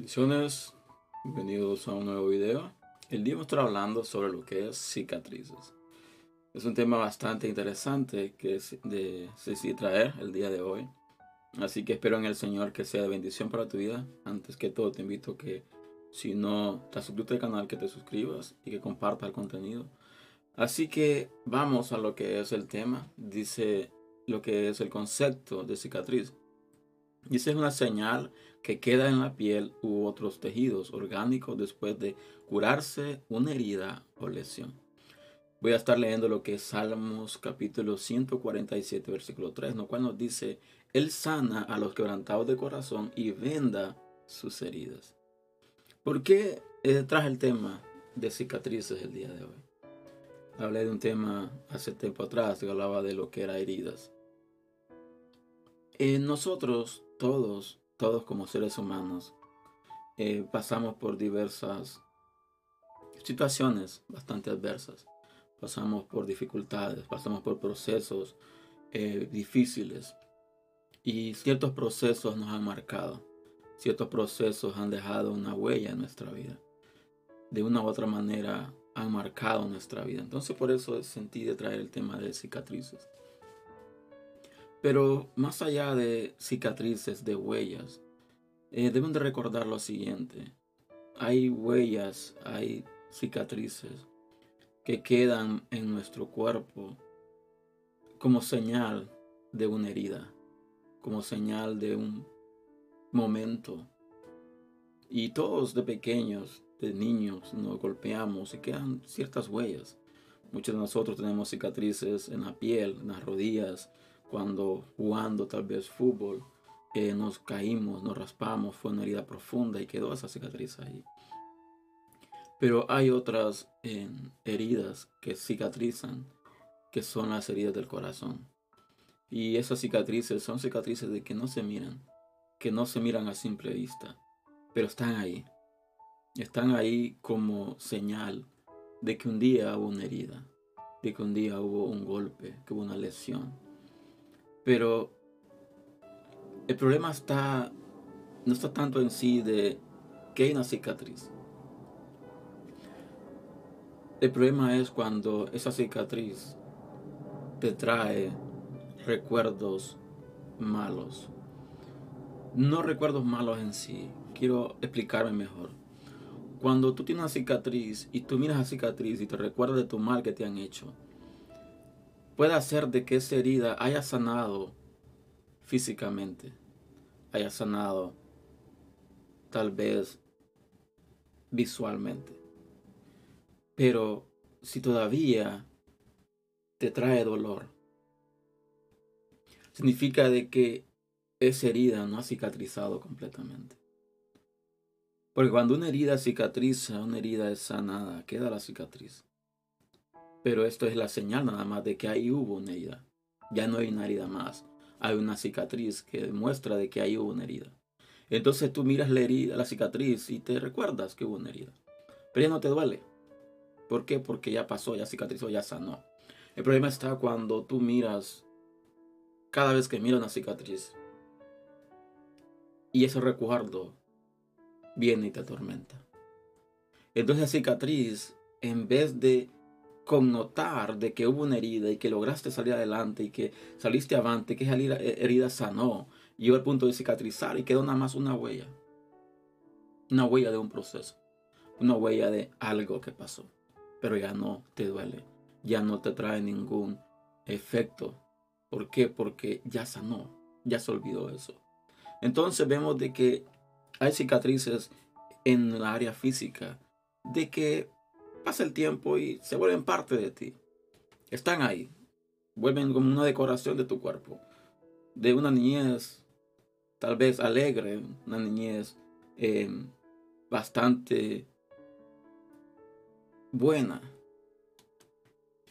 Bendiciones, bienvenidos a un nuevo video. El día vamos a estar hablando sobre lo que es cicatrices. Es un tema bastante interesante que decidí traer el día de hoy. Así que espero en el Señor que sea de bendición para tu vida. Antes que todo te invito que si no te has suscrito al canal que te suscribas y que compartas el contenido. Así que vamos a lo que es el tema. Dice lo que es el concepto de cicatriz. Dice es una señal que queda en la piel u otros tejidos orgánicos después de curarse una herida o lesión. Voy a estar leyendo lo que es Salmos capítulo 147 versículo 3, lo cual nos dice, Él sana a los quebrantados de corazón y venda sus heridas. ¿Por qué eh, traje el tema de cicatrices el día de hoy? Hablé de un tema hace tiempo atrás que hablaba de lo que era heridas. En nosotros todos todos como seres humanos eh, pasamos por diversas situaciones bastante adversas. Pasamos por dificultades, pasamos por procesos eh, difíciles y ciertos procesos nos han marcado. Ciertos procesos han dejado una huella en nuestra vida. De una u otra manera han marcado nuestra vida. Entonces por eso sentí de traer el tema de cicatrices. Pero más allá de cicatrices, de huellas, eh, deben de recordar lo siguiente. Hay huellas, hay cicatrices que quedan en nuestro cuerpo como señal de una herida, como señal de un momento. Y todos de pequeños, de niños, nos golpeamos y quedan ciertas huellas. Muchos de nosotros tenemos cicatrices en la piel, en las rodillas, cuando jugando tal vez fútbol, eh, nos caímos, nos raspamos, fue una herida profunda y quedó esa cicatriz ahí. Pero hay otras eh, heridas que cicatrizan, que son las heridas del corazón. Y esas cicatrices son cicatrices de que no se miran, que no se miran a simple vista, pero están ahí. Están ahí como señal de que un día hubo una herida, de que un día hubo un golpe, que hubo una lesión. Pero el problema está, no está tanto en sí de que hay una cicatriz. El problema es cuando esa cicatriz te trae recuerdos malos. No recuerdos malos en sí. Quiero explicarme mejor. Cuando tú tienes una cicatriz y tú miras la cicatriz y te recuerdas de tu mal que te han hecho, puede hacer de que esa herida haya sanado físicamente, haya sanado tal vez visualmente. Pero si todavía te trae dolor, significa de que esa herida no ha cicatrizado completamente. Porque cuando una herida cicatriza, una herida es sanada, queda la cicatriz. Pero esto es la señal nada más de que ahí hubo una herida. Ya no hay una herida más. Hay una cicatriz que demuestra de que ahí hubo una herida. Entonces tú miras la herida, la cicatriz y te recuerdas que hubo una herida. Pero ya no te duele. ¿Por qué? Porque ya pasó, ya cicatrizó, ya sanó. El problema está cuando tú miras, cada vez que miras una cicatriz, y ese recuerdo viene y te atormenta. Entonces la cicatriz, en vez de connotar de que hubo una herida y que lograste salir adelante y que saliste avante, que esa herida sanó, llegó al punto de cicatrizar y quedó nada más una huella. Una huella de un proceso. Una huella de algo que pasó. Pero ya no te duele. Ya no te trae ningún efecto. ¿Por qué? Porque ya sanó. Ya se olvidó eso. Entonces vemos de que hay cicatrices en la área física. De que pasa el tiempo y se vuelven parte de ti. Están ahí. Vuelven como una decoración de tu cuerpo. De una niñez tal vez alegre, una niñez em, bastante buena.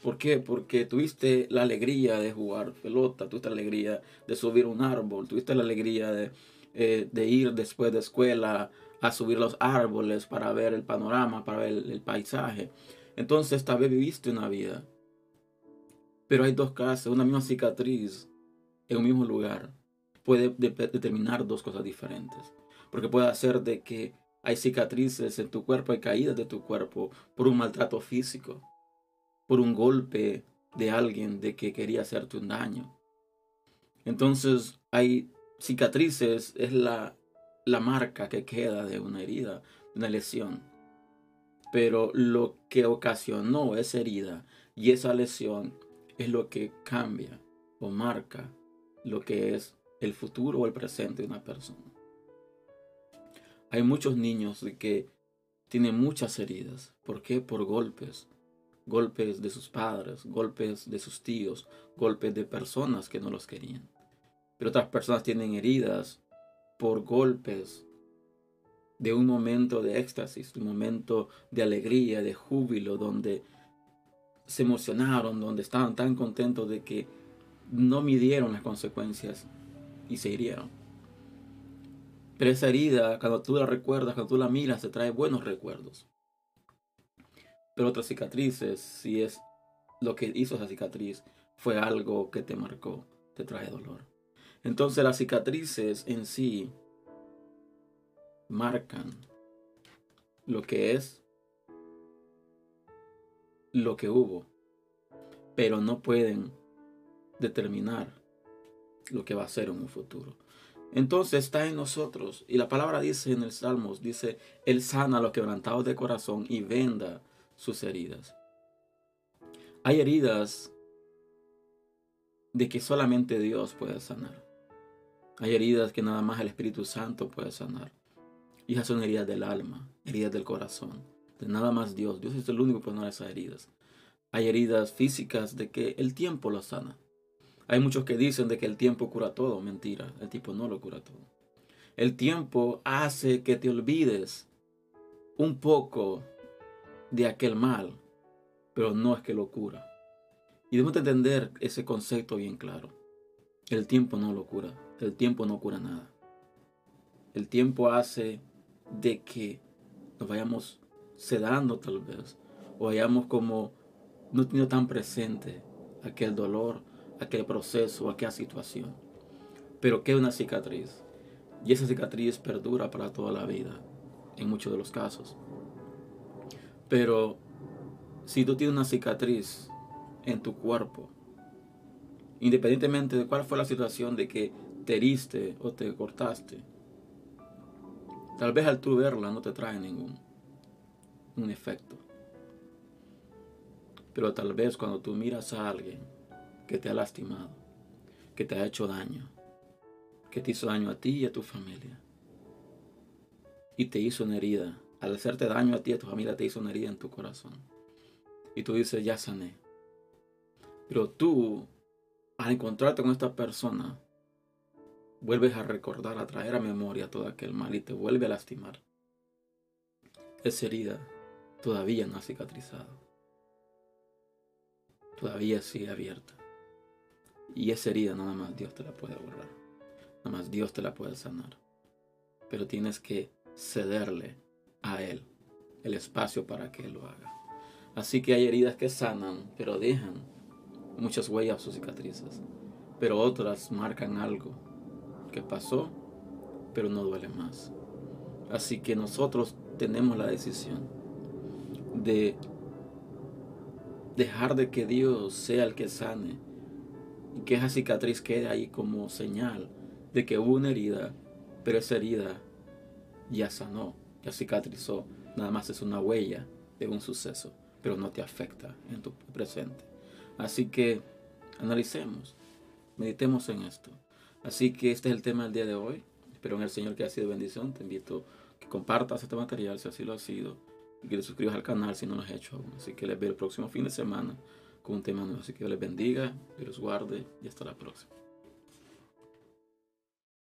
¿Por qué? Porque tuviste la alegría de jugar pelota, tuviste la alegría de subir un árbol, tuviste la alegría de, eh, de ir después de escuela a subir los árboles para ver el panorama, para ver el, paisaje. Entonces esta vez viviste una vida. Pero hay dos casos, una misma cicatriz en un mismo lugar puede determinar dos cosas diferentes. Porque puede hacer de que Hay cicatrices en tu cuerpo, hay caídas de tu cuerpo por un maltrato físico, por un golpe de alguien de que quería hacerte un daño. Entonces hay cicatrices, es la, la marca que queda de una herida, de una lesión. Pero lo que ocasionó esa herida y esa lesión es lo que cambia o marca lo que es el futuro o el presente de una persona. Hay muchos niños que tienen muchas heridas. ¿Por qué? Por golpes. Golpes de sus padres, golpes de sus tíos, golpes de personas que no los querían. Pero otras personas tienen heridas por golpes de un momento de éxtasis, un momento de alegría, de júbilo, donde se emocionaron, donde estaban tan contentos de que no midieron las consecuencias y se hirieron. Pero esa herida, cuando tú la recuerdas, cuando tú la miras, te trae buenos recuerdos. Pero otras cicatrices, si es lo que hizo esa cicatriz, fue algo que te marcó, te trae dolor. Entonces las cicatrices en sí marcan lo que es lo que hubo, pero no pueden determinar lo que va a ser en un futuro. Entonces está en nosotros. Y la palabra dice en el Salmos, dice, Él sana a los quebrantados de corazón y venda sus heridas. Hay heridas de que solamente Dios puede sanar. Hay heridas que nada más el Espíritu Santo puede sanar. Y esas son heridas del alma, heridas del corazón. De nada más Dios. Dios es el único que puede sanar esas heridas. Hay heridas físicas de que el tiempo lo sana. Hay muchos que dicen de que el tiempo cura todo. Mentira, el tiempo no lo cura todo. El tiempo hace que te olvides un poco de aquel mal, pero no es que lo cura. Y debemos entender ese concepto bien claro. El tiempo no lo cura. El tiempo no cura nada. El tiempo hace de que nos vayamos sedando tal vez, o vayamos como no teniendo tan presente aquel dolor, aquel proceso, aquella situación. Pero queda una cicatriz. Y esa cicatriz perdura para toda la vida, en muchos de los casos. Pero si tú tienes una cicatriz en tu cuerpo, independientemente de cuál fue la situación de que te heriste o te cortaste, tal vez al tú verla no te trae ningún un efecto. Pero tal vez cuando tú miras a alguien que te ha lastimado, que te ha hecho daño, que te hizo daño a ti y a tu familia. Y te hizo una herida. Al hacerte daño a ti y a tu familia te hizo una herida en tu corazón. Y tú dices, ya sané. Pero tú, al encontrarte con esta persona, vuelves a recordar, a traer a memoria todo aquel mal y te vuelve a lastimar. Esa herida todavía no ha cicatrizado. Todavía sigue abierta. Y esa herida nada más Dios te la puede borrar. Nada más Dios te la puede sanar. Pero tienes que cederle a Él el espacio para que Él lo haga. Así que hay heridas que sanan, pero dejan muchas huellas o cicatrices. Pero otras marcan algo que pasó, pero no duele más. Así que nosotros tenemos la decisión de dejar de que Dios sea el que sane y que esa cicatriz quede ahí como señal de que hubo una herida, pero esa herida ya sanó, ya cicatrizó, nada más es una huella de un suceso, pero no te afecta en tu presente. Así que analicemos, meditemos en esto. Así que este es el tema del día de hoy. Espero en el Señor que ha sido bendición. Te invito a que compartas este material si así lo ha sido y que te suscribas al canal si no lo has hecho aún. Así que les veo el próximo fin de semana con un tema nuevo. Así que Dios les bendiga, Dios los guarde y hasta la próxima.